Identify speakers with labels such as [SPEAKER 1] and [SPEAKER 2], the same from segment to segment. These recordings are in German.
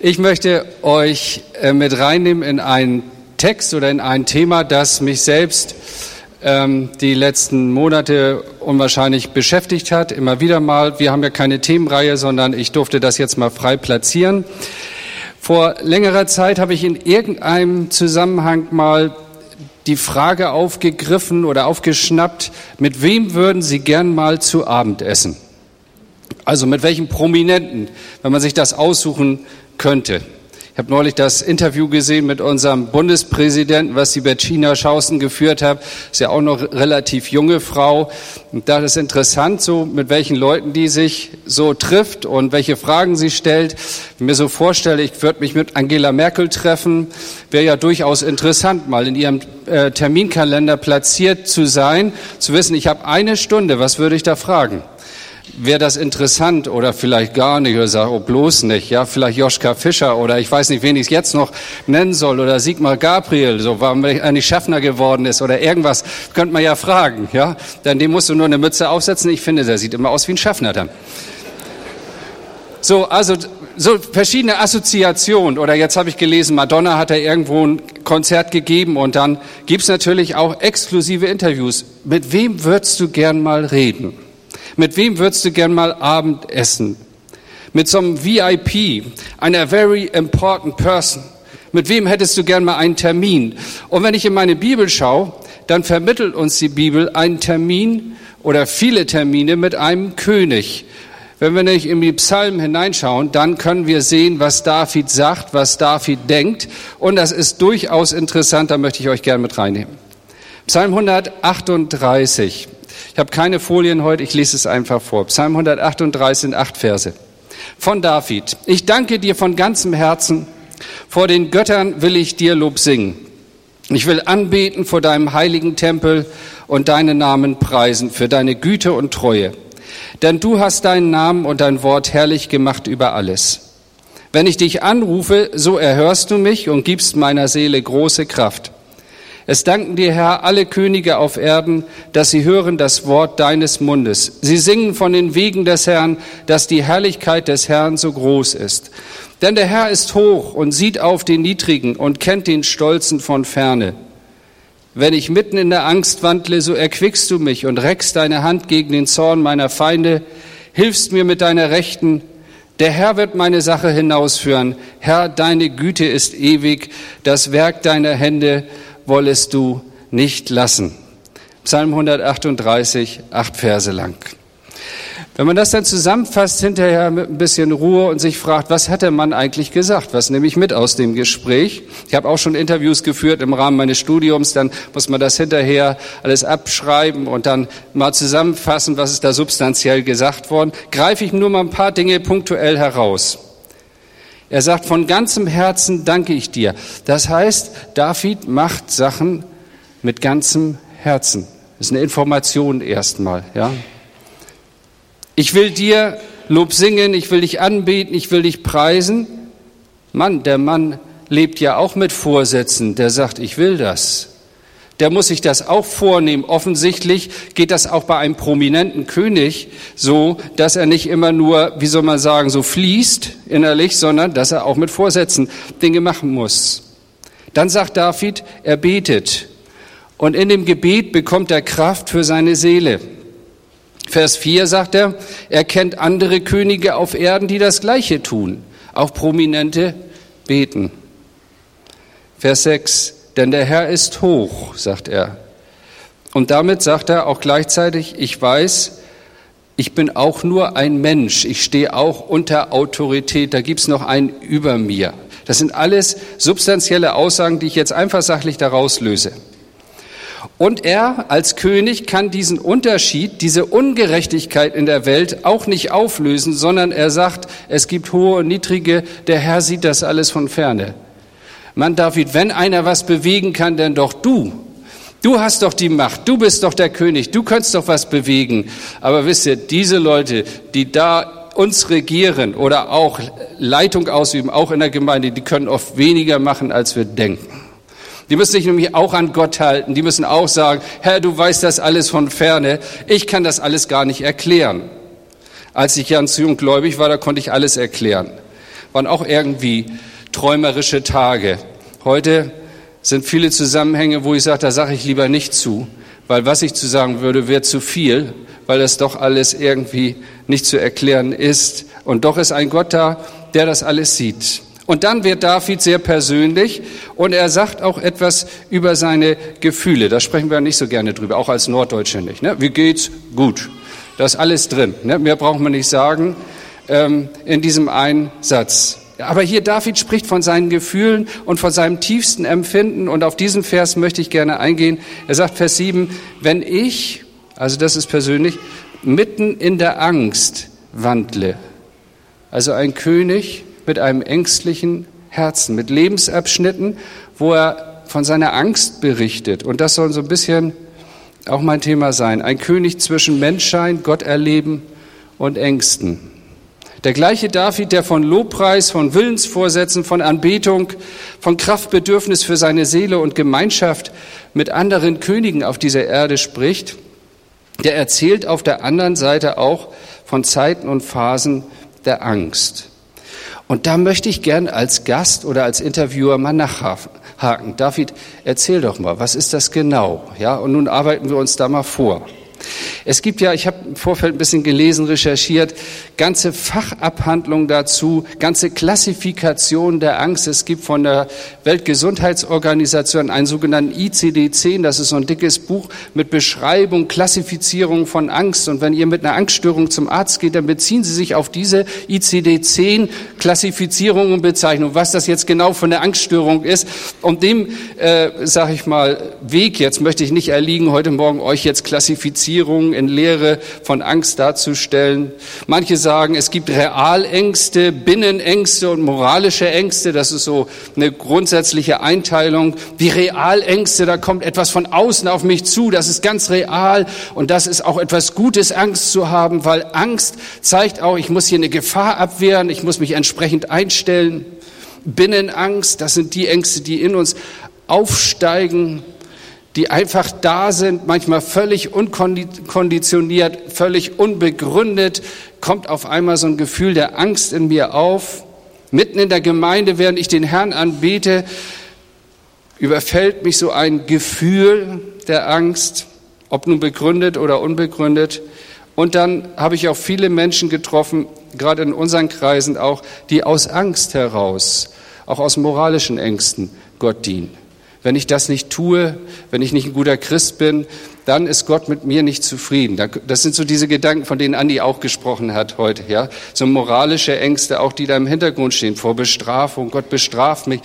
[SPEAKER 1] Ich möchte euch äh, mit reinnehmen in einen Text oder in ein Thema, das mich selbst ähm, die letzten Monate unwahrscheinlich beschäftigt hat. Immer wieder mal. Wir haben ja keine Themenreihe, sondern ich durfte das jetzt mal frei platzieren. Vor längerer Zeit habe ich in irgendeinem Zusammenhang mal die Frage aufgegriffen oder aufgeschnappt, mit wem würden Sie gern mal zu Abend essen? Also mit welchem Prominenten, wenn man sich das aussuchen könnte. Ich habe neulich das Interview gesehen mit unserem Bundespräsidenten, was die Bettina Schausen geführt hat. Ist ja auch noch relativ junge Frau. Und da ist interessant, so mit welchen Leuten die sich so trifft und welche Fragen sie stellt. Wenn ich mir so vorstelle, ich würde mich mit Angela Merkel treffen, wäre ja durchaus interessant, mal in ihrem äh, Terminkalender platziert zu sein, zu wissen, ich habe eine Stunde, was würde ich da fragen? Wäre das interessant oder vielleicht gar nicht oder sage, oh bloß nicht, ja, vielleicht Joschka Fischer oder ich weiß nicht, wen ich es jetzt noch nennen soll oder Sigmar Gabriel, so warum er nicht Schaffner geworden ist oder irgendwas, könnte man ja fragen, ja, dann dem musst du nur eine Mütze aufsetzen, ich finde, der sieht immer aus wie ein Schaffner dann. So, also so verschiedene Assoziationen oder jetzt habe ich gelesen, Madonna hat da irgendwo ein Konzert gegeben und dann gibt's natürlich auch exklusive Interviews. Mit wem würdest du gern mal reden? Mit wem würdest du gern mal Abend essen? Mit so einem VIP, einer very important person. Mit wem hättest du gern mal einen Termin? Und wenn ich in meine Bibel schaue, dann vermittelt uns die Bibel einen Termin oder viele Termine mit einem König. Wenn wir nicht in die Psalmen hineinschauen, dann können wir sehen, was David sagt, was David denkt. Und das ist durchaus interessant, da möchte ich euch gern mit reinnehmen. Psalm 138. Ich habe keine Folien heute, ich lese es einfach vor. Psalm 138 sind acht Verse. Von David. Ich danke dir von ganzem Herzen. Vor den Göttern will ich dir Lob singen. Ich will anbeten vor deinem heiligen Tempel und deinen Namen preisen für deine Güte und Treue. Denn du hast deinen Namen und dein Wort herrlich gemacht über alles. Wenn ich dich anrufe, so erhörst du mich und gibst meiner Seele große Kraft. Es danken dir, Herr, alle Könige auf Erden, dass sie hören das Wort deines Mundes. Sie singen von den Wegen des Herrn, dass die Herrlichkeit des Herrn so groß ist. Denn der Herr ist hoch und sieht auf den Niedrigen und kennt den Stolzen von ferne. Wenn ich mitten in der Angst wandle, so erquickst du mich und reckst deine Hand gegen den Zorn meiner Feinde, hilfst mir mit deiner Rechten. Der Herr wird meine Sache hinausführen. Herr, deine Güte ist ewig, das Werk deiner Hände wollest du nicht lassen. Psalm 138, acht Verse lang. Wenn man das dann zusammenfasst hinterher mit ein bisschen Ruhe und sich fragt, was hat der Mann eigentlich gesagt? Was nehme ich mit aus dem Gespräch? Ich habe auch schon Interviews geführt im Rahmen meines Studiums, dann muss man das hinterher alles abschreiben und dann mal zusammenfassen, was ist da substanziell gesagt worden. Greife ich nur mal ein paar Dinge punktuell heraus. Er sagt, von ganzem Herzen danke ich dir. Das heißt, David macht Sachen mit ganzem Herzen. Das ist eine Information erstmal, ja. Ich will dir Lob singen, ich will dich anbeten, ich will dich preisen. Mann, der Mann lebt ja auch mit Vorsätzen, der sagt, ich will das der muss sich das auch vornehmen. Offensichtlich geht das auch bei einem prominenten König so, dass er nicht immer nur, wie soll man sagen, so fließt innerlich, sondern dass er auch mit Vorsätzen Dinge machen muss. Dann sagt David, er betet. Und in dem Gebet bekommt er Kraft für seine Seele. Vers 4 sagt er, er kennt andere Könige auf Erden, die das Gleiche tun. Auch Prominente beten. Vers 6, denn der Herr ist hoch, sagt er. Und damit sagt er auch gleichzeitig, ich weiß, ich bin auch nur ein Mensch, ich stehe auch unter Autorität, da gibt's noch einen über mir. Das sind alles substanzielle Aussagen, die ich jetzt einfach sachlich daraus löse. Und er als König kann diesen Unterschied, diese Ungerechtigkeit in der Welt auch nicht auflösen, sondern er sagt, es gibt hohe und niedrige, der Herr sieht das alles von ferne. Mann, David, wenn einer was bewegen kann, denn doch du. Du hast doch die Macht, du bist doch der König, du könntest doch was bewegen. Aber wisst ihr, diese Leute, die da uns regieren oder auch Leitung ausüben, auch in der Gemeinde, die können oft weniger machen, als wir denken. Die müssen sich nämlich auch an Gott halten. Die müssen auch sagen, Herr, du weißt das alles von ferne. Ich kann das alles gar nicht erklären. Als ich ganz jung gläubig war, da konnte ich alles erklären. waren auch irgendwie träumerische Tage. Heute sind viele Zusammenhänge, wo ich sage, da sage ich lieber nicht zu, weil was ich zu sagen würde, wäre zu viel, weil das doch alles irgendwie nicht zu erklären ist. Und doch ist ein Gott da, der das alles sieht. Und dann wird David sehr persönlich und er sagt auch etwas über seine Gefühle. Da sprechen wir nicht so gerne drüber, auch als Norddeutsche nicht. Ne? Wie geht's? Gut. Da ist alles drin. Ne? Mehr braucht man nicht sagen ähm, in diesem einen Satz. Aber hier David spricht von seinen Gefühlen und von seinem tiefsten Empfinden und auf diesen Vers möchte ich gerne eingehen. Er sagt Vers 7, wenn ich, also das ist persönlich, mitten in der Angst wandle, also ein König mit einem ängstlichen Herzen, mit Lebensabschnitten, wo er von seiner Angst berichtet und das soll so ein bisschen auch mein Thema sein, ein König zwischen Menschsein, Gott erleben und Ängsten. Der gleiche David, der von Lobpreis, von Willensvorsätzen, von Anbetung, von Kraftbedürfnis für seine Seele und Gemeinschaft mit anderen Königen auf dieser Erde spricht, der erzählt auf der anderen Seite auch von Zeiten und Phasen der Angst. Und da möchte ich gern als Gast oder als Interviewer mal nachhaken. David, erzähl doch mal, was ist das genau? Ja, und nun arbeiten wir uns da mal vor. Es gibt ja, ich habe im Vorfeld ein bisschen gelesen, recherchiert, ganze Fachabhandlungen dazu, ganze Klassifikationen der Angst. Es gibt von der Weltgesundheitsorganisation einen sogenannten ICD-10, das ist so ein dickes Buch mit Beschreibung, Klassifizierung von Angst. Und wenn ihr mit einer Angststörung zum Arzt geht, dann beziehen Sie sich auf diese ICD-10 Klassifizierung und Bezeichnung, was das jetzt genau von der Angststörung ist. Und dem, äh, sage ich mal, Weg jetzt möchte ich nicht erliegen, heute Morgen euch jetzt Klassifizierungen in Lehre von Angst darzustellen. Manche sagen, es gibt Realängste, Binnenängste und moralische Ängste. Das ist so eine grundsätzliche Einteilung. Die Realängste, da kommt etwas von außen auf mich zu. Das ist ganz real. Und das ist auch etwas Gutes, Angst zu haben, weil Angst zeigt auch, ich muss hier eine Gefahr abwehren. Ich muss mich entsprechend einstellen. Binnenangst, das sind die Ängste, die in uns aufsteigen die einfach da sind, manchmal völlig unkonditioniert, völlig unbegründet, kommt auf einmal so ein Gefühl der Angst in mir auf. Mitten in der Gemeinde, während ich den Herrn anbete, überfällt mich so ein Gefühl der Angst, ob nun begründet oder unbegründet. Und dann habe ich auch viele Menschen getroffen, gerade in unseren Kreisen auch, die aus Angst heraus, auch aus moralischen Ängsten Gott dienen. Wenn ich das nicht tue, wenn ich nicht ein guter Christ bin, dann ist Gott mit mir nicht zufrieden. Das sind so diese Gedanken, von denen Andi auch gesprochen hat heute, ja. So moralische Ängste, auch die da im Hintergrund stehen, vor Bestrafung. Gott bestraft mich.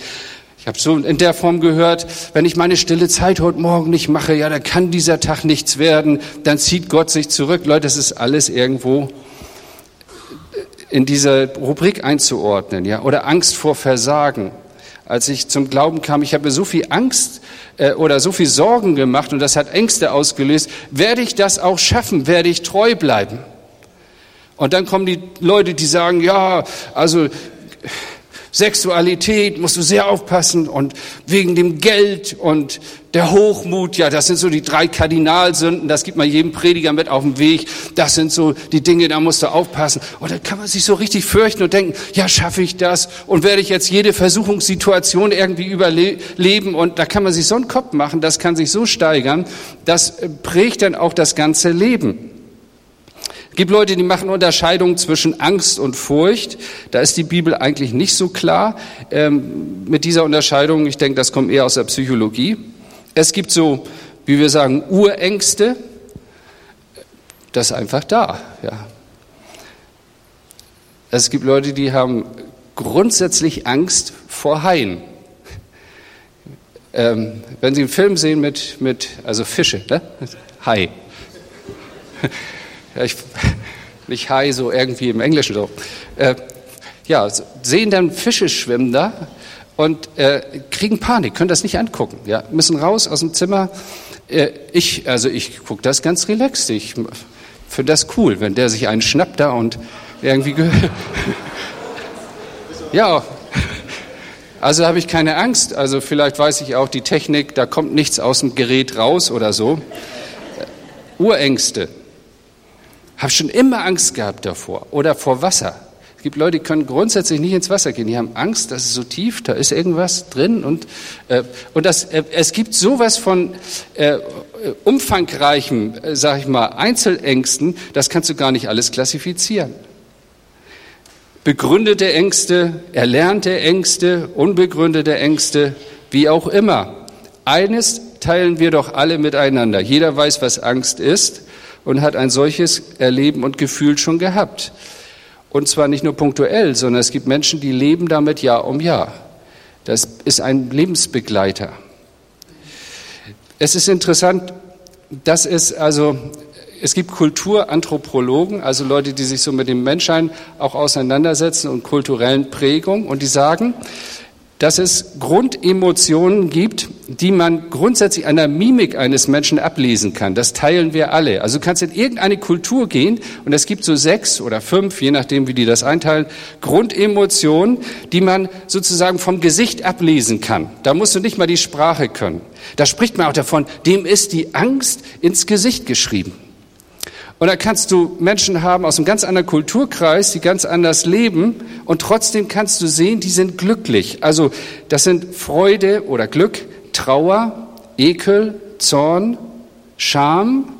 [SPEAKER 1] Ich habe so in der Form gehört, wenn ich meine stille Zeit heute Morgen nicht mache, ja, da kann dieser Tag nichts werden, dann zieht Gott sich zurück. Leute, das ist alles irgendwo in dieser Rubrik einzuordnen, ja. Oder Angst vor Versagen als ich zum Glauben kam, ich habe mir so viel Angst äh, oder so viel Sorgen gemacht und das hat Ängste ausgelöst. Werde ich das auch schaffen? Werde ich treu bleiben? Und dann kommen die Leute, die sagen, ja, also Sexualität musst du sehr aufpassen und wegen dem Geld und der Hochmut, ja, das sind so die drei Kardinalsünden, das gibt man jedem Prediger mit auf den Weg. Das sind so die Dinge, da musst du aufpassen. Und dann kann man sich so richtig fürchten und denken, ja, schaffe ich das? Und werde ich jetzt jede Versuchungssituation irgendwie überleben? Und da kann man sich so einen Kopf machen, das kann sich so steigern, das prägt dann auch das ganze Leben. Es gibt Leute, die machen Unterscheidungen zwischen Angst und Furcht. Da ist die Bibel eigentlich nicht so klar ähm, mit dieser Unterscheidung. Ich denke, das kommt eher aus der Psychologie. Es gibt so, wie wir sagen, Urängste. Das ist einfach da. Ja. Es gibt Leute, die haben grundsätzlich Angst vor Haien. Ähm, wenn Sie einen Film sehen mit, mit also Fische, ne? Hai. Ich, nicht Hai, so irgendwie im Englischen so. Äh, ja, sehen dann Fische schwimmen da und äh, kriegen Panik, können das nicht angucken. Ja, müssen raus aus dem Zimmer. Äh, ich, also ich gucke das ganz relaxed. Ich finde das cool, wenn der sich einen schnappt da und irgendwie. ja, also habe ich keine Angst. Also vielleicht weiß ich auch die Technik, da kommt nichts aus dem Gerät raus oder so. Urängste. Habe schon immer Angst gehabt davor oder vor Wasser. gibt Leute, die können grundsätzlich nicht ins Wasser gehen. Die haben Angst, das ist so tief, da ist irgendwas drin. Und, äh, und das, äh, es gibt sowas von äh, umfangreichem, äh, sag ich mal, Einzelängsten, das kannst du gar nicht alles klassifizieren. Begründete Ängste, erlernte Ängste, unbegründete Ängste, wie auch immer. Eines teilen wir doch alle miteinander. Jeder weiß, was Angst ist und hat ein solches Erleben und Gefühl schon gehabt. Und zwar nicht nur punktuell, sondern es gibt Menschen, die leben damit Jahr um Jahr. Das ist ein Lebensbegleiter. Es ist interessant, dass es also es gibt Kulturanthropologen, also Leute, die sich so mit dem Menschsein auch auseinandersetzen und kulturellen Prägungen, und die sagen, dass es Grundemotionen gibt, die man grundsätzlich an der Mimik eines Menschen ablesen kann. Das teilen wir alle. Also du kannst in irgendeine Kultur gehen und es gibt so sechs oder fünf, je nachdem, wie die das einteilen, Grundemotionen, die man sozusagen vom Gesicht ablesen kann. Da musst du nicht mal die Sprache können. Da spricht man auch davon, dem ist die Angst ins Gesicht geschrieben. Und da kannst du Menschen haben aus einem ganz anderen Kulturkreis, die ganz anders leben und trotzdem kannst du sehen, die sind glücklich. Also das sind Freude oder Glück, Trauer, Ekel, Zorn, Scham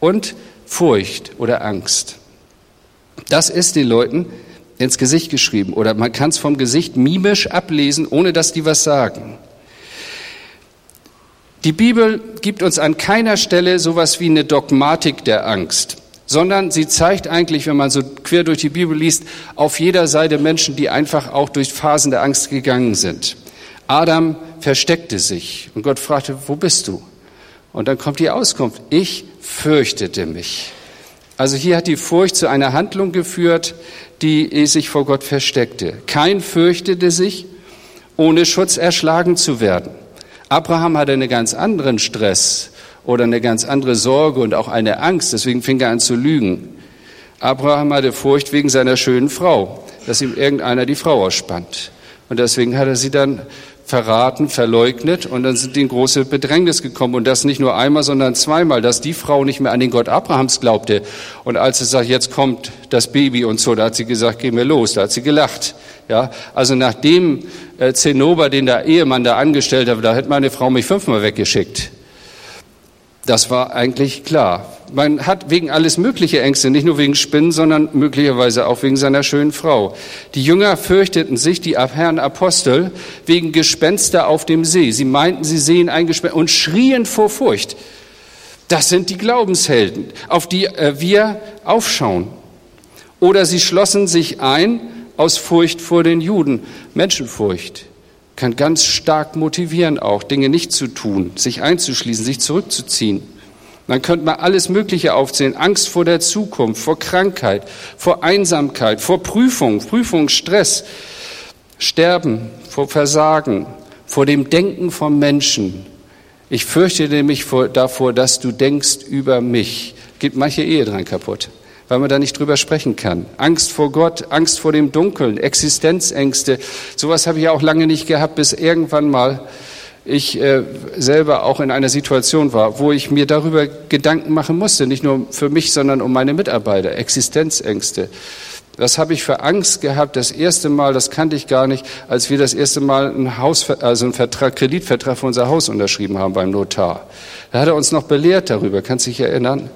[SPEAKER 1] und Furcht oder Angst. Das ist den Leuten ins Gesicht geschrieben oder man kann es vom Gesicht mimisch ablesen, ohne dass die was sagen. Die Bibel gibt uns an keiner Stelle sowas wie eine Dogmatik der Angst, sondern sie zeigt eigentlich, wenn man so quer durch die Bibel liest, auf jeder Seite Menschen, die einfach auch durch Phasen der Angst gegangen sind. Adam versteckte sich und Gott fragte, wo bist du? Und dann kommt die Auskunft, ich fürchtete mich. Also hier hat die Furcht zu einer Handlung geführt, die sich vor Gott versteckte. Kein fürchtete sich, ohne Schutz erschlagen zu werden. Abraham hatte einen ganz anderen Stress oder eine ganz andere Sorge und auch eine Angst, deswegen fing er an zu lügen. Abraham hatte Furcht wegen seiner schönen Frau, dass ihm irgendeiner die Frau ausspannt. Und deswegen hat er sie dann verraten, verleugnet und dann sind die in große Bedrängnis gekommen und das nicht nur einmal, sondern zweimal, dass die Frau nicht mehr an den Gott Abrahams glaubte und als sie sagt, jetzt kommt das Baby und so, da hat sie gesagt, geh mir los, da hat sie gelacht. Ja, also nach dem äh, Zinnober, den der Ehemann da angestellt hat, da hätte meine Frau mich fünfmal weggeschickt. Das war eigentlich klar. Man hat wegen alles mögliche Ängste, nicht nur wegen Spinnen, sondern möglicherweise auch wegen seiner schönen Frau. Die Jünger fürchteten sich, die Herren Apostel, wegen Gespenster auf dem See. Sie meinten, sie sehen ein Gespenster und schrien vor Furcht. Das sind die Glaubenshelden, auf die äh, wir aufschauen. Oder sie schlossen sich ein aus Furcht vor den Juden. Menschenfurcht kann ganz stark motivieren, auch Dinge nicht zu tun, sich einzuschließen, sich zurückzuziehen. Man könnte mal alles Mögliche aufzählen. Angst vor der Zukunft, vor Krankheit, vor Einsamkeit, vor Prüfung, Prüfungsstress, Sterben, vor Versagen, vor dem Denken vom Menschen. Ich fürchte nämlich davor, dass du denkst über mich. Geht manche Ehe dran kaputt weil man da nicht drüber sprechen kann. Angst vor Gott, Angst vor dem Dunkeln, Existenzängste. Sowas habe ich auch lange nicht gehabt, bis irgendwann mal ich äh, selber auch in einer Situation war, wo ich mir darüber Gedanken machen musste, nicht nur für mich, sondern um meine Mitarbeiter, Existenzängste. Was habe ich für Angst gehabt, das erste Mal, das kannte ich gar nicht, als wir das erste Mal einen Haus, also einen Vertrag, Kreditvertrag für unser Haus unterschrieben haben beim Notar. Da hat er uns noch belehrt darüber, kannst du dich erinnern?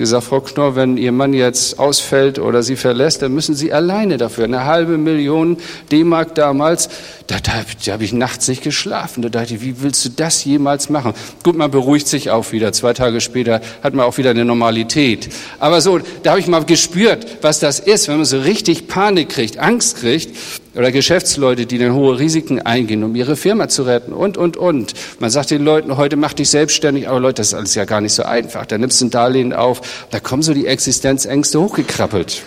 [SPEAKER 1] Wie gesagt, Frau Knorr, wenn Ihr Mann jetzt ausfällt oder Sie verlässt, dann müssen Sie alleine dafür. Eine halbe Million D-Mark damals, da, da, da habe ich nachts nicht geschlafen. Da dachte ich, wie willst du das jemals machen? Gut, man beruhigt sich auch wieder. Zwei Tage später hat man auch wieder eine Normalität. Aber so, da habe ich mal gespürt, was das ist, wenn man so richtig Panik kriegt, Angst kriegt oder Geschäftsleute, die dann hohe Risiken eingehen, um ihre Firma zu retten und, und, und. Man sagt den Leuten, heute mach dich selbstständig, aber Leute, das ist alles ja gar nicht so einfach. Da nimmst du ein Darlehen auf, da kommen so die Existenzängste hochgekrabbelt.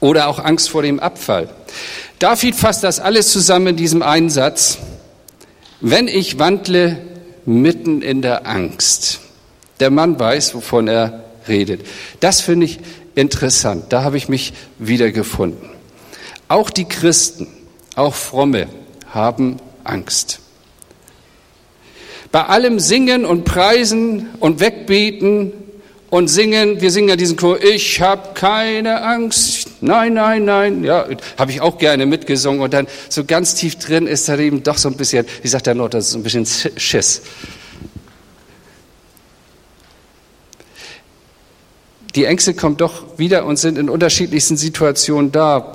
[SPEAKER 1] Oder auch Angst vor dem Abfall. David fasst das alles zusammen in diesem einen Satz. Wenn ich wandle mitten in der Angst. Der Mann weiß, wovon er redet. Das finde ich interessant. Da habe ich mich wiedergefunden. Auch die Christen, auch Fromme, haben Angst. Bei allem Singen und Preisen und Wegbeten und singen, wir singen ja diesen Chor, ich habe keine Angst, nein, nein, nein, ja, habe ich auch gerne mitgesungen und dann so ganz tief drin ist da eben doch so ein bisschen, wie sagt der Nord, das ist ein bisschen Schiss. Die Ängste kommen doch wieder und sind in unterschiedlichsten Situationen da.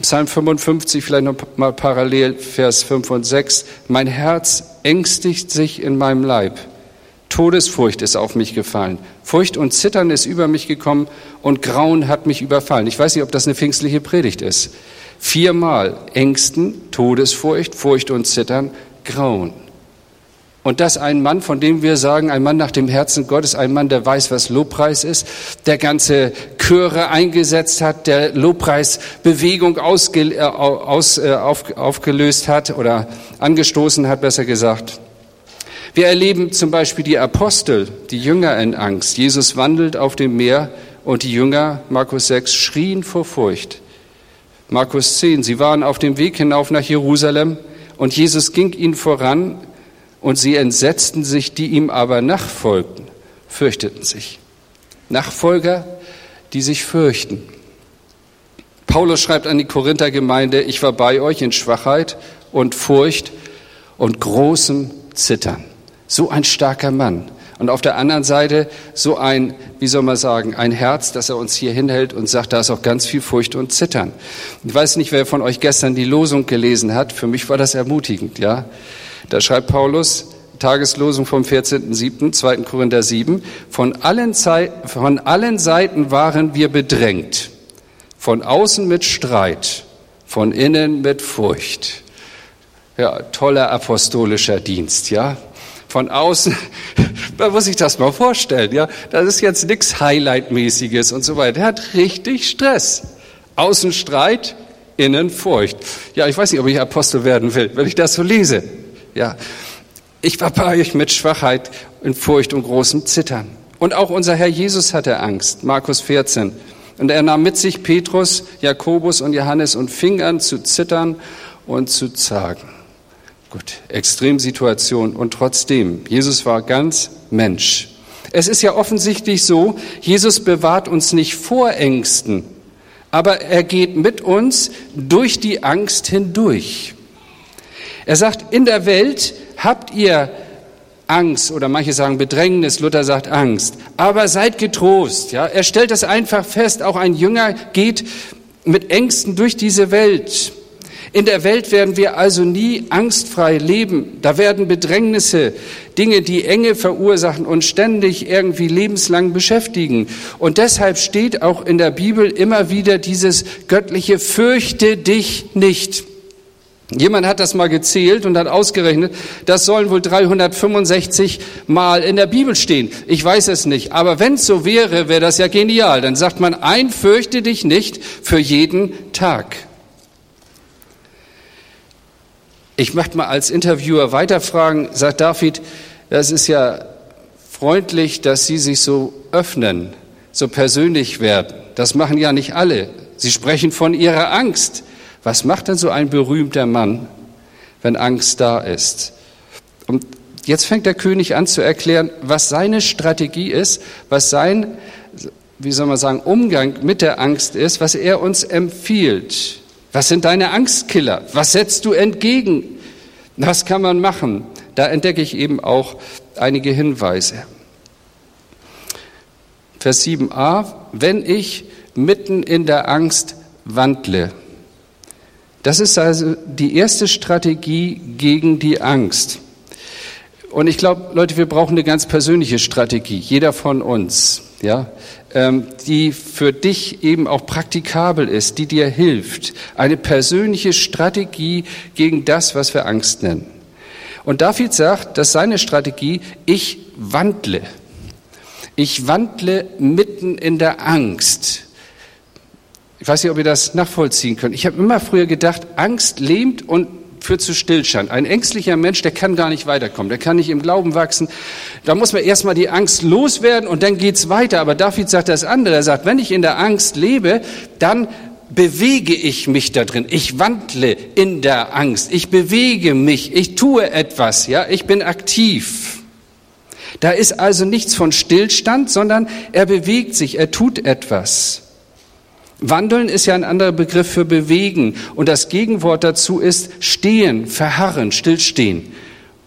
[SPEAKER 1] Psalm 55, vielleicht noch mal parallel, Vers 5 und 6. Mein Herz ängstigt sich in meinem Leib. Todesfurcht ist auf mich gefallen. Furcht und Zittern ist über mich gekommen und Grauen hat mich überfallen. Ich weiß nicht, ob das eine pfingstliche Predigt ist. Viermal Ängsten, Todesfurcht, Furcht und Zittern, Grauen. Und das ein Mann, von dem wir sagen, ein Mann nach dem Herzen Gottes, ein Mann, der weiß, was Lobpreis ist, der ganze Chöre eingesetzt hat, der Lobpreisbewegung ausge, äh, aus, äh, auf, aufgelöst hat oder angestoßen hat, besser gesagt. Wir erleben zum Beispiel die Apostel, die Jünger in Angst. Jesus wandelt auf dem Meer und die Jünger, Markus 6, schrien vor Furcht. Markus 10, sie waren auf dem Weg hinauf nach Jerusalem und Jesus ging ihnen voran und sie entsetzten sich, die ihm aber nachfolgten, fürchteten sich. Nachfolger, die sich fürchten. Paulus schreibt an die Korinther Gemeinde, ich war bei euch in Schwachheit und Furcht und großem Zittern. So ein starker Mann. Und auf der anderen Seite so ein, wie soll man sagen, ein Herz, das er uns hier hinhält und sagt, da ist auch ganz viel Furcht und Zittern. Ich weiß nicht, wer von euch gestern die Losung gelesen hat. Für mich war das ermutigend, ja. Da schreibt Paulus, Tageslosung vom 14.07., 2. Korinther 7, von allen, von allen Seiten waren wir bedrängt. Von außen mit Streit, von innen mit Furcht. Ja, toller apostolischer Dienst, ja von außen, man muss sich das mal vorstellen, ja, das ist jetzt nichts Highlight-mäßiges und so weiter. Er hat richtig Stress. Außen Streit, innen Furcht. Ja, ich weiß nicht, ob ich Apostel werden will, wenn ich das so lese. Ja, ich war bei euch mit Schwachheit, in Furcht und großem Zittern. Und auch unser Herr Jesus hatte Angst, Markus 14. Und er nahm mit sich Petrus, Jakobus und Johannes und fing an zu zittern und zu zagen. Gut, Extremsituation und trotzdem, Jesus war ganz Mensch. Es ist ja offensichtlich so, Jesus bewahrt uns nicht vor Ängsten, aber er geht mit uns durch die Angst hindurch. Er sagt, in der Welt habt ihr Angst oder manche sagen Bedrängnis, Luther sagt Angst, aber seid getrost. Ja, er stellt das einfach fest, auch ein Jünger geht mit Ängsten durch diese Welt. In der Welt werden wir also nie angstfrei leben. Da werden Bedrängnisse, Dinge, die Enge verursachen und ständig irgendwie lebenslang beschäftigen. Und deshalb steht auch in der Bibel immer wieder dieses göttliche Fürchte dich nicht. Jemand hat das mal gezählt und hat ausgerechnet, das sollen wohl 365 Mal in der Bibel stehen. Ich weiß es nicht, aber wenn es so wäre, wäre das ja genial. Dann sagt man ein, fürchte dich nicht für jeden Tag. Ich möchte mal als Interviewer weiterfragen, sagt David, das ist ja freundlich, dass Sie sich so öffnen, so persönlich werden. Das machen ja nicht alle. Sie sprechen von Ihrer Angst. Was macht denn so ein berühmter Mann, wenn Angst da ist? Und jetzt fängt der König an zu erklären, was seine Strategie ist, was sein, wie soll man sagen, Umgang mit der Angst ist, was er uns empfiehlt. Was sind deine Angstkiller? Was setzt du entgegen? Was kann man machen? Da entdecke ich eben auch einige Hinweise. Vers 7a, wenn ich mitten in der Angst wandle. Das ist also die erste Strategie gegen die Angst. Und ich glaube, Leute, wir brauchen eine ganz persönliche Strategie, jeder von uns, ja. Ähm, die für dich eben auch praktikabel ist, die dir hilft. Eine persönliche Strategie gegen das, was wir Angst nennen. Und David sagt, dass seine Strategie, ich wandle. Ich wandle mitten in der Angst. Ich weiß nicht, ob ihr das nachvollziehen könnt. Ich habe immer früher gedacht, Angst lähmt und führt zu Stillstand. Ein ängstlicher Mensch, der kann gar nicht weiterkommen, der kann nicht im Glauben wachsen. Da muss man erstmal die Angst loswerden und dann geht's weiter. Aber David sagt das andere. Er sagt, wenn ich in der Angst lebe, dann bewege ich mich da drin. Ich wandle in der Angst. Ich bewege mich. Ich tue etwas. Ja, ich bin aktiv. Da ist also nichts von Stillstand, sondern er bewegt sich, er tut etwas. Wandeln ist ja ein anderer Begriff für bewegen und das Gegenwort dazu ist stehen, verharren, stillstehen.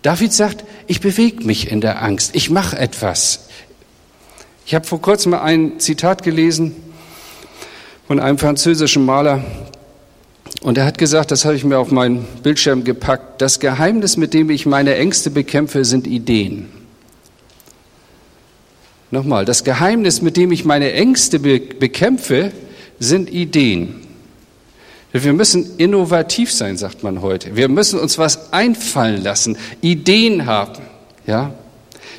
[SPEAKER 1] David sagt, ich bewege mich in der Angst, ich mache etwas. Ich habe vor kurzem mal ein Zitat gelesen von einem französischen Maler und er hat gesagt, das habe ich mir auf meinen Bildschirm gepackt, das Geheimnis, mit dem ich meine Ängste bekämpfe, sind Ideen. Nochmal, das Geheimnis, mit dem ich meine Ängste bekämpfe, sind Ideen. Wir müssen innovativ sein, sagt man heute. Wir müssen uns was einfallen lassen, Ideen haben. Ja?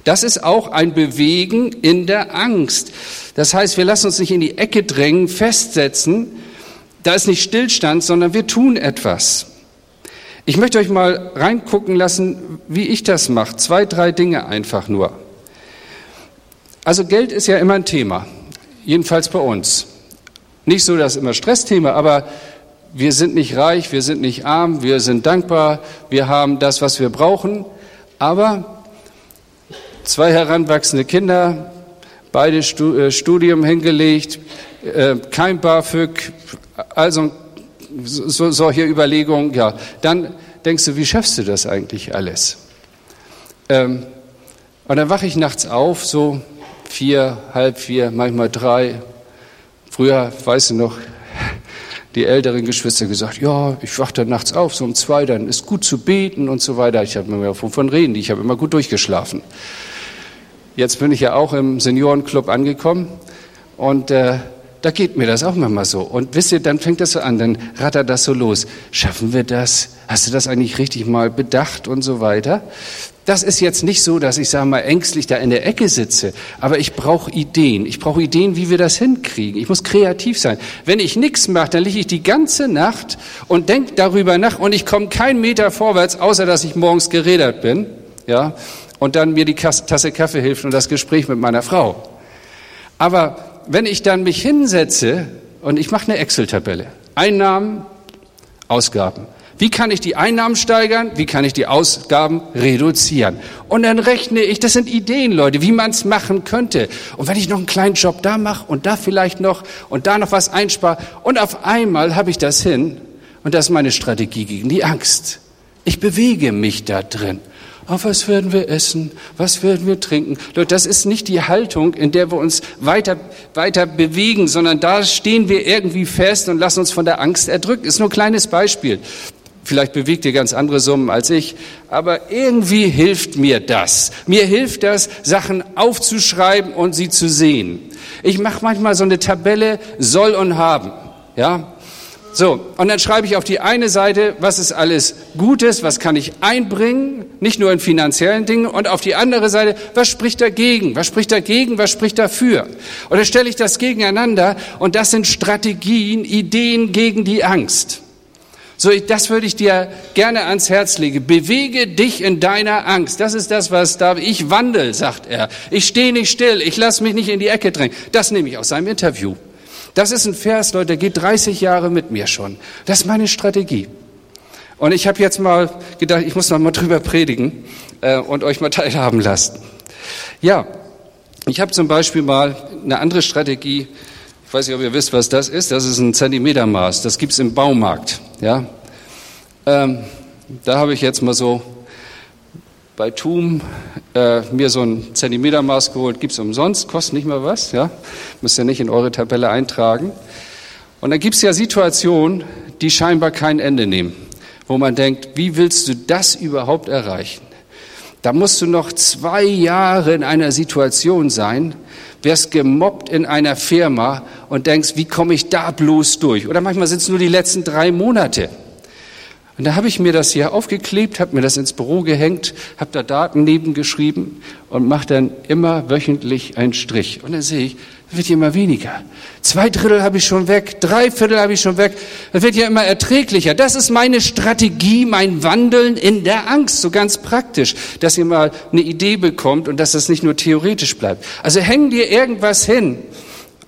[SPEAKER 1] Das ist auch ein Bewegen in der Angst. Das heißt, wir lassen uns nicht in die Ecke drängen, festsetzen. Da ist nicht Stillstand, sondern wir tun etwas. Ich möchte euch mal reingucken lassen, wie ich das mache. Zwei, drei Dinge einfach nur. Also Geld ist ja immer ein Thema, jedenfalls bei uns. Nicht so das immer Stressthema, aber wir sind nicht reich, wir sind nicht arm, wir sind dankbar, wir haben das, was wir brauchen. Aber zwei heranwachsende Kinder, beide äh, Studium hingelegt, äh, kein BAföG, also so, solche Überlegungen, ja. Dann denkst du, wie schaffst du das eigentlich alles? Ähm, und dann wache ich nachts auf, so vier, halb vier, manchmal drei, Früher, weißt du noch, die älteren Geschwister gesagt, ja, ich wache dann nachts auf, so um zwei, dann ist gut zu beten und so weiter. Ich habe mir wovon reden, ich habe immer gut durchgeschlafen. Jetzt bin ich ja auch im Seniorenclub angekommen und äh, da geht mir das auch manchmal so. Und wisst ihr, dann fängt das so an, dann rattert das so los. Schaffen wir das? Hast du das eigentlich richtig mal bedacht und so weiter? Das ist jetzt nicht so, dass ich, sage mal, ängstlich da in der Ecke sitze, aber ich brauche Ideen. Ich brauche Ideen, wie wir das hinkriegen. Ich muss kreativ sein. Wenn ich nichts mache, dann liege ich die ganze Nacht und denke darüber nach und ich komme keinen Meter vorwärts, außer dass ich morgens gerädert bin, ja, und dann mir die Tasse Kaffee hilft und das Gespräch mit meiner Frau. Aber wenn ich dann mich hinsetze und ich mache eine Excel-Tabelle, Einnahmen, Ausgaben, wie kann ich die Einnahmen steigern? Wie kann ich die Ausgaben reduzieren? Und dann rechne ich, das sind Ideen, Leute, wie man es machen könnte. Und wenn ich noch einen kleinen Job da mache und da vielleicht noch und da noch was einspare und auf einmal habe ich das hin und das ist meine Strategie gegen die Angst. Ich bewege mich da drin. Oh, was werden wir essen? Was werden wir trinken? Leute, das ist nicht die Haltung, in der wir uns weiter, weiter bewegen, sondern da stehen wir irgendwie fest und lassen uns von der Angst erdrücken. Ist nur ein kleines Beispiel. Vielleicht bewegt ihr ganz andere Summen als ich, aber irgendwie hilft mir das. Mir hilft das, Sachen aufzuschreiben und sie zu sehen. Ich mache manchmal so eine Tabelle soll und haben, ja. So, und dann schreibe ich auf die eine Seite, was ist alles Gutes, was kann ich einbringen, nicht nur in finanziellen Dingen, und auf die andere Seite, was spricht dagegen, was spricht dagegen, was spricht dafür. Und dann stelle ich das gegeneinander, und das sind Strategien, Ideen gegen die Angst. So, das würde ich dir gerne ans Herz legen. Bewege dich in deiner Angst. Das ist das, was da, ich wandel, sagt er. Ich stehe nicht still. Ich lasse mich nicht in die Ecke drängen. Das nehme ich aus seinem Interview. Das ist ein Vers, Leute, der geht 30 Jahre mit mir schon. Das ist meine Strategie. Und ich habe jetzt mal gedacht, ich muss noch mal drüber predigen äh, und euch mal teilhaben lassen. Ja, ich habe zum Beispiel mal eine andere Strategie ich weiß nicht, ob ihr wisst, was das ist. Das ist ein Zentimetermaß. Das gibt's im Baumarkt. Ja? Ähm, da habe ich jetzt mal so bei TUM äh, mir so ein Zentimetermaß geholt. Gibt's umsonst, kostet nicht mal was. Ja? Müsst ihr nicht in eure Tabelle eintragen. Und dann gibt's ja Situationen, die scheinbar kein Ende nehmen, wo man denkt, wie willst du das überhaupt erreichen? Da musst du noch zwei Jahre in einer Situation sein, wirst gemobbt in einer Firma und denkst, wie komme ich da bloß durch? Oder manchmal sind es nur die letzten drei Monate. Und da habe ich mir das hier aufgeklebt, habe mir das ins Büro gehängt, habe da Daten nebengeschrieben und mache dann immer wöchentlich einen Strich. Und dann sehe ich, wird ja immer weniger. Zwei Drittel habe ich schon weg, drei Viertel habe ich schon weg. Das wird ja immer erträglicher. Das ist meine Strategie, mein Wandeln in der Angst, so ganz praktisch, dass ihr mal eine Idee bekommt und dass das nicht nur theoretisch bleibt. Also häng dir irgendwas hin,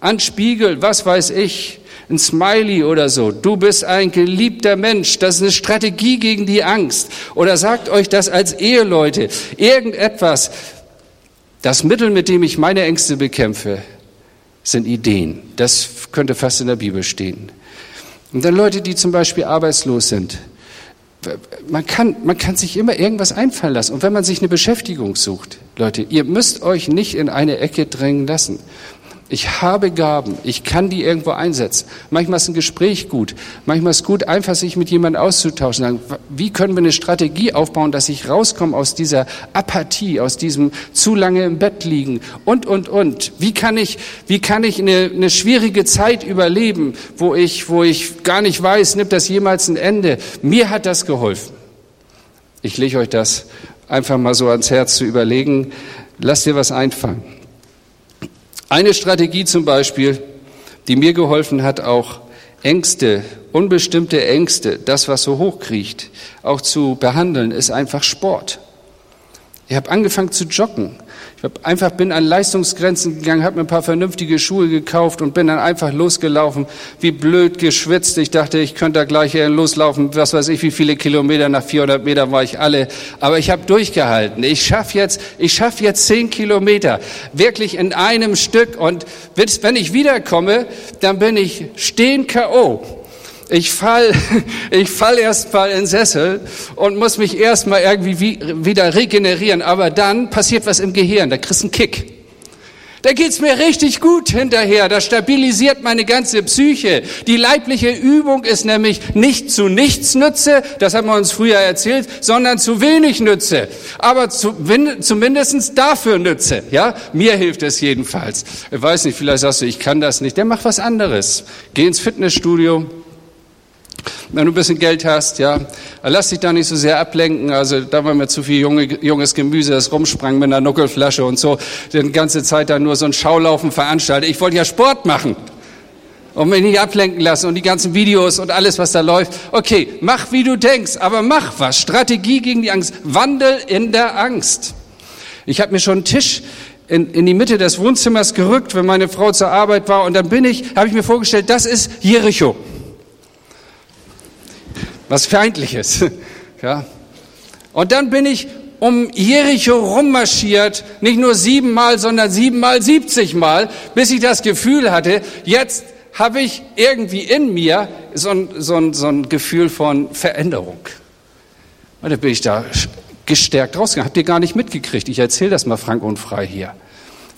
[SPEAKER 1] an Spiegel, was weiß ich, ein Smiley oder so. Du bist ein geliebter Mensch. Das ist eine Strategie gegen die Angst. Oder sagt euch das als Eheleute. Irgendetwas, Das Mittel, mit dem ich meine Ängste bekämpfe, sind Ideen. Das könnte fast in der Bibel stehen. Und dann Leute, die zum Beispiel arbeitslos sind. Man kann, man kann sich immer irgendwas einfallen lassen. Und wenn man sich eine Beschäftigung sucht, Leute, ihr müsst euch nicht in eine Ecke drängen lassen. Ich habe Gaben, ich kann die irgendwo einsetzen. Manchmal ist ein Gespräch gut, manchmal ist es gut, einfach sich mit jemandem auszutauschen. Wie können wir eine Strategie aufbauen, dass ich rauskomme aus dieser Apathie, aus diesem zu lange im Bett liegen und, und, und. Wie kann ich, wie kann ich eine, eine schwierige Zeit überleben, wo ich, wo ich gar nicht weiß, nimmt das jemals ein Ende? Mir hat das geholfen. Ich lege euch das einfach mal so ans Herz zu überlegen. Lasst dir was einfallen. Eine Strategie zum Beispiel, die mir geholfen hat, auch Ängste, unbestimmte Ängste, das, was so hochkriecht, auch zu behandeln, ist einfach Sport. Ich habe angefangen zu joggen. Ich hab einfach bin an Leistungsgrenzen gegangen, habe mir ein paar vernünftige Schuhe gekauft und bin dann einfach losgelaufen, wie blöd geschwitzt. Ich dachte, ich könnte da gleich loslaufen, was weiß ich, wie viele Kilometer, nach 400 Metern war ich alle. Aber ich habe durchgehalten. Ich schaffe jetzt, ich schaff jetzt zehn Kilometer, wirklich in einem Stück. Und wenn ich wiederkomme, dann bin ich stehen K.O. Ich fall, ich fall erst mal in Sessel und muss mich erst mal irgendwie wieder regenerieren. Aber dann passiert was im Gehirn. Da kriegst du einen Kick. Da geht's mir richtig gut hinterher. Das stabilisiert meine ganze Psyche. Die leibliche Übung ist nämlich nicht zu nichts Nütze, das haben wir uns früher erzählt, sondern zu wenig Nütze. Aber zu, zumindestens dafür Nütze. Ja, mir hilft es jedenfalls. Ich weiß nicht, vielleicht sagst du, ich kann das nicht. Der macht was anderes. Geh ins Fitnessstudio, wenn du ein bisschen Geld hast, ja, lass dich da nicht so sehr ablenken. Also da war mir zu viel junge, junges Gemüse, das rumsprang mit einer Nuckelflasche und so, die ganze Zeit da nur so ein Schaulaufen veranstaltet. Ich wollte ja Sport machen und mich nicht ablenken lassen und die ganzen Videos und alles, was da läuft. Okay, mach wie du denkst, aber mach was. Strategie gegen die Angst. Wandel in der Angst. Ich habe mir schon einen Tisch in, in die Mitte des Wohnzimmers gerückt, wenn meine Frau zur Arbeit war und dann bin ich, habe ich mir vorgestellt, das ist Jericho was Feindliches. Ja. Und dann bin ich um Jericho rummarschiert, nicht nur siebenmal, sondern siebenmal, siebzigmal, bis ich das Gefühl hatte, jetzt habe ich irgendwie in mir so ein, so ein, so ein Gefühl von Veränderung. Und dann bin ich da gestärkt rausgegangen. Habt ihr gar nicht mitgekriegt. Ich erzähle das mal frank und frei hier.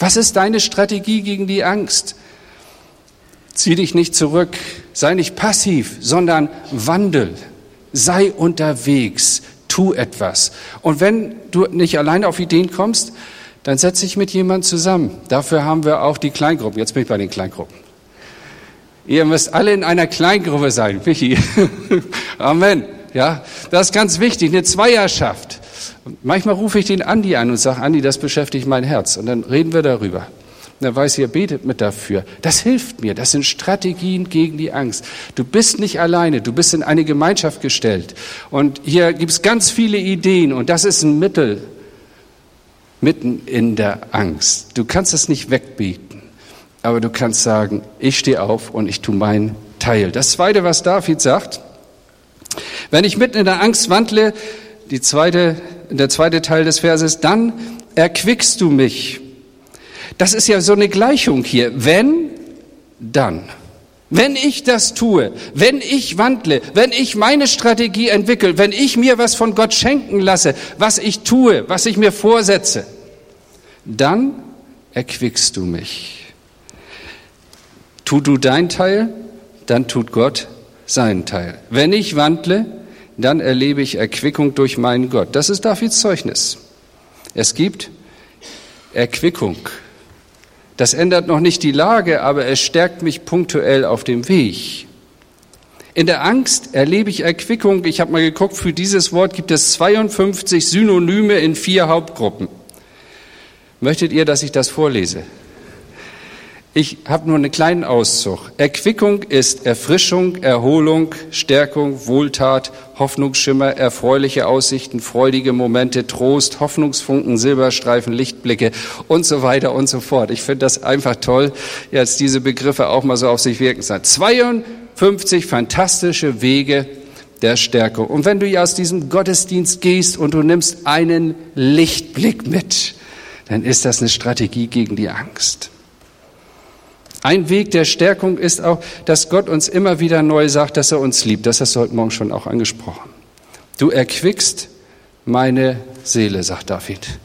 [SPEAKER 1] Was ist deine Strategie gegen die Angst? Zieh dich nicht zurück, sei nicht passiv, sondern wandel. Sei unterwegs, tu etwas. Und wenn du nicht alleine auf Ideen kommst, dann setz dich mit jemandem zusammen. Dafür haben wir auch die Kleingruppen. Jetzt bin ich bei den Kleingruppen. Ihr müsst alle in einer Kleingruppe sein, Michi. Amen. Ja, das ist ganz wichtig, eine Zweierschaft. manchmal rufe ich den Andi an und sage, Andi, das beschäftigt mein Herz. Und dann reden wir darüber. Und weiß, ihr betet mit dafür. Das hilft mir. Das sind Strategien gegen die Angst. Du bist nicht alleine. Du bist in eine Gemeinschaft gestellt. Und hier gibt es ganz viele Ideen. Und das ist ein Mittel mitten in der Angst. Du kannst es nicht wegbeten. Aber du kannst sagen, ich stehe auf und ich tue meinen Teil. Das zweite, was David sagt, wenn ich mitten in der Angst wandle, die zweite, der zweite Teil des Verses, dann erquickst du mich das ist ja so eine Gleichung hier. Wenn, dann. Wenn ich das tue, wenn ich wandle, wenn ich meine Strategie entwickle, wenn ich mir was von Gott schenken lasse, was ich tue, was ich mir vorsetze, dann erquickst du mich. Tu du dein Teil, dann tut Gott seinen Teil. Wenn ich wandle, dann erlebe ich Erquickung durch meinen Gott. Das ist Davids Zeugnis. Es gibt Erquickung das ändert noch nicht die Lage, aber es stärkt mich punktuell auf dem Weg. In der Angst erlebe ich Erquickung. Ich habe mal geguckt, für dieses Wort gibt es 52 Synonyme in vier Hauptgruppen. Möchtet ihr, dass ich das vorlese? Ich habe nur einen kleinen Auszug. Erquickung ist Erfrischung, Erholung, Stärkung, Wohltat, Hoffnungsschimmer, erfreuliche Aussichten, freudige Momente, Trost, Hoffnungsfunken, Silberstreifen, Lichtblicke und so weiter und so fort. Ich finde das einfach toll, jetzt diese Begriffe auch mal so auf sich wirken zu 52 fantastische Wege der Stärkung. Und wenn du ja aus diesem Gottesdienst gehst und du nimmst einen Lichtblick mit, dann ist das eine Strategie gegen die Angst. Ein Weg der Stärkung ist auch, dass Gott uns immer wieder neu sagt, dass er uns liebt. Das hast du heute Morgen schon auch angesprochen. Du erquickst meine Seele, sagt David.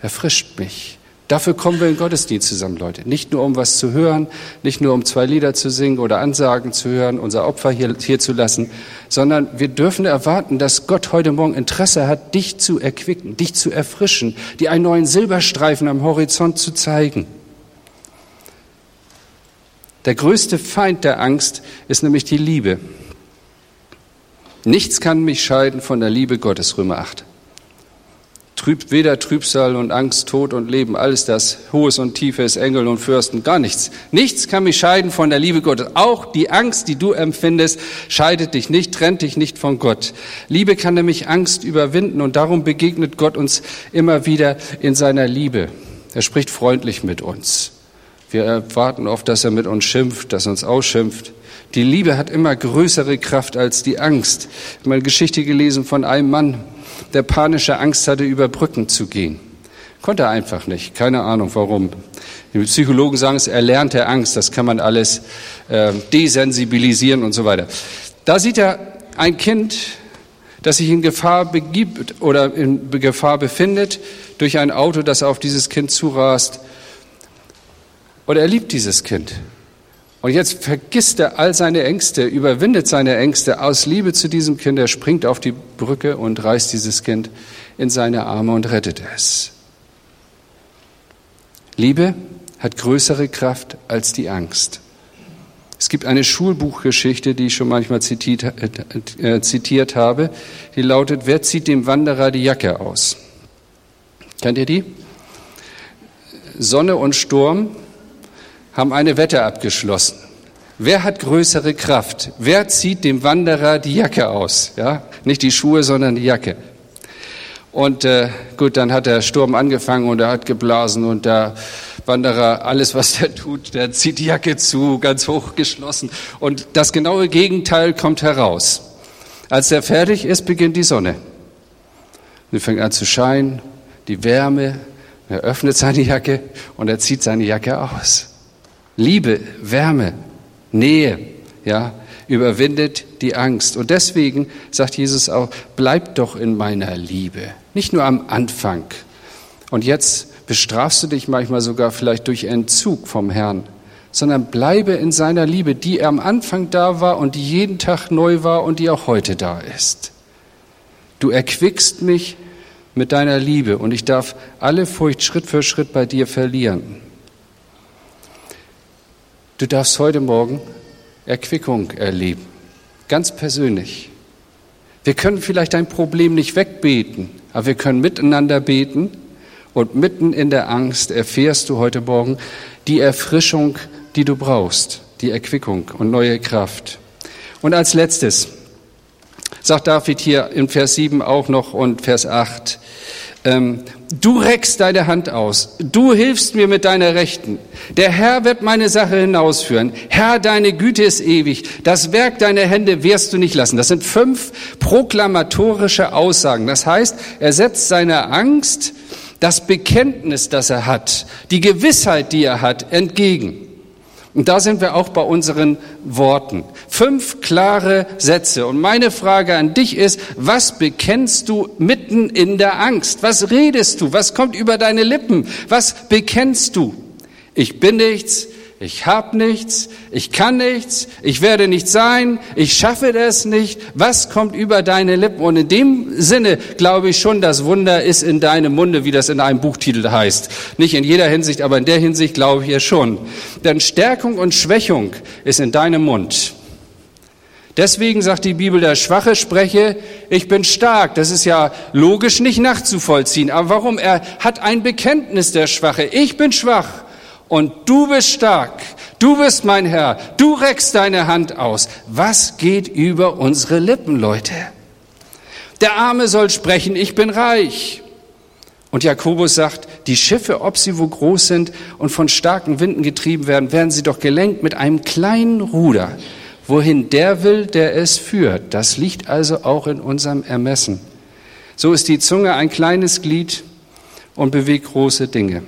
[SPEAKER 1] Erfrischt mich. Dafür kommen wir in Gottesdienst zusammen, Leute. Nicht nur um was zu hören, nicht nur um zwei Lieder zu singen oder Ansagen zu hören, unser Opfer hier, hier zu lassen, sondern wir dürfen erwarten, dass Gott heute Morgen Interesse hat, dich zu erquicken, dich zu erfrischen, dir einen neuen Silberstreifen am Horizont zu zeigen. Der größte Feind der Angst ist nämlich die Liebe. Nichts kann mich scheiden von der Liebe Gottes, Römer 8 trübt weder Trübsal und Angst, Tod und Leben, alles das, Hohes und Tiefes, Engel und Fürsten, gar nichts. Nichts kann mich scheiden von der Liebe Gottes. Auch die Angst, die du empfindest, scheidet dich nicht, trennt dich nicht von Gott. Liebe kann nämlich Angst überwinden und darum begegnet Gott uns immer wieder in seiner Liebe. Er spricht freundlich mit uns. Wir erwarten oft, dass er mit uns schimpft, dass er uns ausschimpft. Die Liebe hat immer größere Kraft als die Angst. Ich habe eine Geschichte gelesen von einem Mann, der panische Angst hatte, über Brücken zu gehen. Konnte er einfach nicht. Keine Ahnung warum. Die Psychologen sagen es erlernte Angst. Das kann man alles äh, desensibilisieren und so weiter. Da sieht er ein Kind, das sich in Gefahr begibt oder in Gefahr befindet durch ein Auto, das auf dieses Kind zurast. Und er liebt dieses Kind. Und jetzt vergisst er all seine Ängste, überwindet seine Ängste aus Liebe zu diesem Kind. Er springt auf die Brücke und reißt dieses Kind in seine Arme und rettet es. Liebe hat größere Kraft als die Angst. Es gibt eine Schulbuchgeschichte, die ich schon manchmal zitiert, äh, zitiert habe, die lautet, wer zieht dem Wanderer die Jacke aus? Kennt ihr die? Sonne und Sturm haben eine Wette abgeschlossen. Wer hat größere Kraft? Wer zieht dem Wanderer die Jacke aus? Ja, nicht die Schuhe, sondern die Jacke. Und äh, gut, dann hat der Sturm angefangen und er hat geblasen und der Wanderer, alles was der tut, der zieht die Jacke zu, ganz hoch geschlossen. Und das genaue Gegenteil kommt heraus. Als er fertig ist, beginnt die Sonne. Sie fängt an zu scheinen, die Wärme, er öffnet seine Jacke und er zieht seine Jacke aus. Liebe, Wärme, Nähe, ja, überwindet die Angst. Und deswegen sagt Jesus auch, bleib doch in meiner Liebe. Nicht nur am Anfang. Und jetzt bestrafst du dich manchmal sogar vielleicht durch Entzug vom Herrn, sondern bleibe in seiner Liebe, die am Anfang da war und die jeden Tag neu war und die auch heute da ist. Du erquickst mich mit deiner Liebe und ich darf alle Furcht Schritt für Schritt bei dir verlieren. Du darfst heute Morgen Erquickung erleben, ganz persönlich. Wir können vielleicht dein Problem nicht wegbeten, aber wir können miteinander beten und mitten in der Angst erfährst du heute Morgen die Erfrischung, die du brauchst, die Erquickung und neue Kraft. Und als letztes sagt David hier in Vers 7 auch noch und Vers 8, ähm, du reckst deine Hand aus, du hilfst mir mit deiner Rechten. Der Herr wird meine Sache hinausführen. Herr, deine Güte ist ewig. Das Werk deiner Hände wirst du nicht lassen. Das sind fünf proklamatorische Aussagen. Das heißt, er setzt seiner Angst das Bekenntnis, das er hat, die Gewissheit, die er hat, entgegen. Und da sind wir auch bei unseren Worten. Fünf klare Sätze. Und meine Frage an dich ist, was bekennst du mitten in der Angst? Was redest du? Was kommt über deine Lippen? Was bekennst du? Ich bin nichts, ich habe nichts, ich kann nichts, ich werde nicht sein, ich schaffe das nicht. Was kommt über deine Lippen? Und in dem Sinne glaube ich schon, das Wunder ist in deinem Munde, wie das in einem Buchtitel heißt. Nicht in jeder Hinsicht, aber in der Hinsicht glaube ich es schon. Denn Stärkung und Schwächung ist in deinem Mund. Deswegen sagt die Bibel, der Schwache spreche, ich bin stark. Das ist ja logisch nicht nachzuvollziehen. Aber warum? Er hat ein Bekenntnis, der Schwache. Ich bin schwach. Und du bist stark, du bist mein Herr, du reckst deine Hand aus. Was geht über unsere Lippen, Leute? Der Arme soll sprechen, ich bin reich. Und Jakobus sagt, die Schiffe, ob sie wo groß sind und von starken Winden getrieben werden, werden sie doch gelenkt mit einem kleinen Ruder, wohin der will, der es führt. Das liegt also auch in unserem Ermessen. So ist die Zunge ein kleines Glied und beweg große Dinge.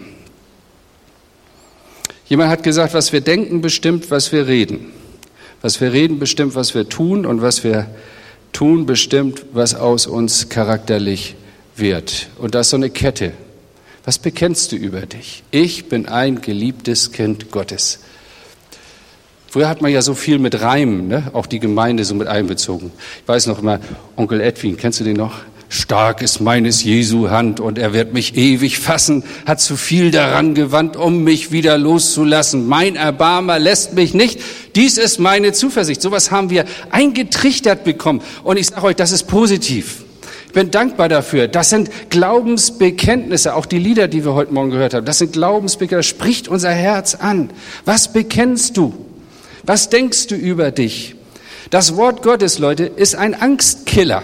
[SPEAKER 1] Jemand hat gesagt, was wir denken, bestimmt, was wir reden. Was wir reden, bestimmt, was wir tun und was wir tun, bestimmt, was aus uns charakterlich wird. Und das ist so eine Kette. Was bekennst du über dich? Ich bin ein geliebtes Kind Gottes. Früher hat man ja so viel mit Reimen, ne? auch die Gemeinde so mit einbezogen. Ich weiß noch immer, Onkel Edwin, kennst du den noch? Stark ist meines Jesu Hand und er wird mich ewig fassen, hat zu viel daran gewandt, um mich wieder loszulassen. Mein Erbarmer lässt mich nicht. Dies ist meine Zuversicht. Sowas haben wir eingetrichtert bekommen. Und ich sage euch, das ist positiv. Ich bin dankbar dafür. Das sind Glaubensbekenntnisse, auch die Lieder, die wir heute Morgen gehört haben. Das sind Glaubensbekenntnisse, spricht unser Herz an. Was bekennst du? Was denkst du über dich? Das Wort Gottes, Leute, ist ein Angstkiller.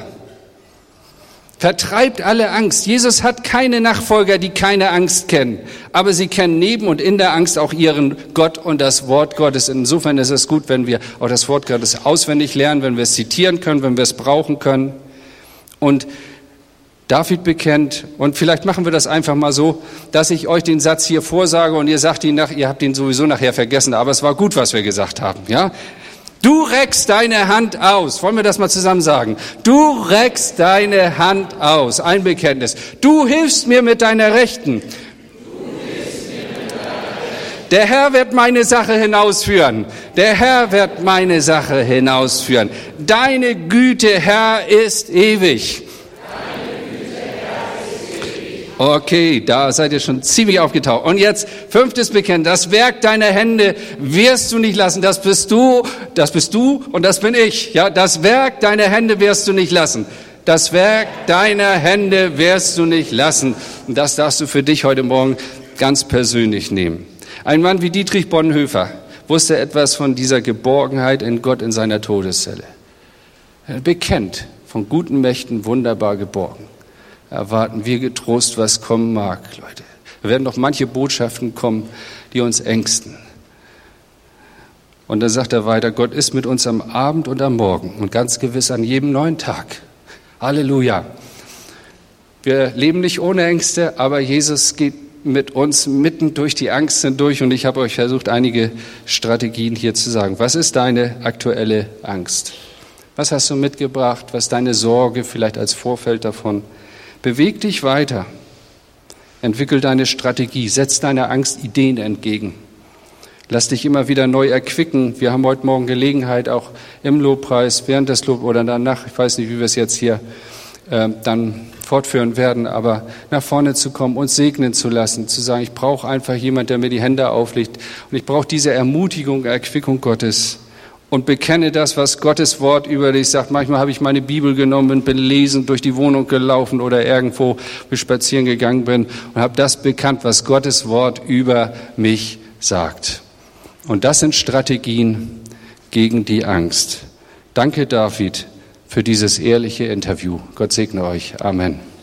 [SPEAKER 1] Vertreibt alle Angst. Jesus hat keine Nachfolger, die keine Angst kennen. Aber sie kennen neben und in der Angst auch ihren Gott und das Wort Gottes. Insofern ist es gut, wenn wir auch das Wort Gottes auswendig lernen, wenn wir es zitieren können, wenn wir es brauchen können. Und David bekennt, und vielleicht machen wir das einfach mal so, dass ich euch den Satz hier vorsage und ihr sagt ihn nach, ihr habt ihn sowieso nachher vergessen, aber es war gut, was wir gesagt haben, ja? Du reckst deine Hand aus. Wollen wir das mal zusammen sagen? Du reckst deine Hand aus. Ein Bekenntnis. Du hilfst mir mit deiner Rechten. Der Herr wird meine Sache hinausführen. Der Herr wird meine Sache hinausführen. Deine Güte, Herr, ist ewig. Okay, da seid ihr schon ziemlich aufgetaucht. Und jetzt fünftes Bekenntnis. Das Werk deiner Hände wirst du nicht lassen. Das bist du, das bist du und das bin ich. Ja, das Werk deiner Hände wirst du nicht lassen. Das Werk deiner Hände wirst du nicht lassen. Und das darfst du für dich heute Morgen ganz persönlich nehmen. Ein Mann wie Dietrich Bonhoeffer wusste etwas von dieser Geborgenheit in Gott in seiner Todeszelle. Er bekennt von guten Mächten wunderbar geborgen erwarten wir getrost, was kommen mag, Leute. Wir werden noch manche Botschaften kommen, die uns ängsten. Und dann sagt er weiter, Gott ist mit uns am Abend und am Morgen und ganz gewiss an jedem neuen Tag. Halleluja. Wir leben nicht ohne Ängste, aber Jesus geht mit uns mitten durch die Angst hindurch und ich habe euch versucht, einige Strategien hier zu sagen. Was ist deine aktuelle Angst? Was hast du mitgebracht? Was ist deine Sorge vielleicht als Vorfeld davon? Beweg dich weiter. Entwickel deine Strategie. Setz deiner Angst Ideen entgegen. Lass dich immer wieder neu erquicken. Wir haben heute Morgen Gelegenheit, auch im Lobpreis, während des Lob oder danach, ich weiß nicht, wie wir es jetzt hier äh, dann fortführen werden, aber nach vorne zu kommen, uns segnen zu lassen, zu sagen, ich brauche einfach jemand, der mir die Hände auflegt und ich brauche diese Ermutigung, Erquickung Gottes und bekenne das, was Gottes Wort über dich sagt. Manchmal habe ich meine Bibel genommen bin lesend durch die Wohnung gelaufen oder irgendwo spazieren gegangen bin und habe das bekannt, was Gottes Wort über mich sagt. Und das sind Strategien gegen die Angst. Danke, David, für dieses ehrliche Interview. Gott segne euch. Amen.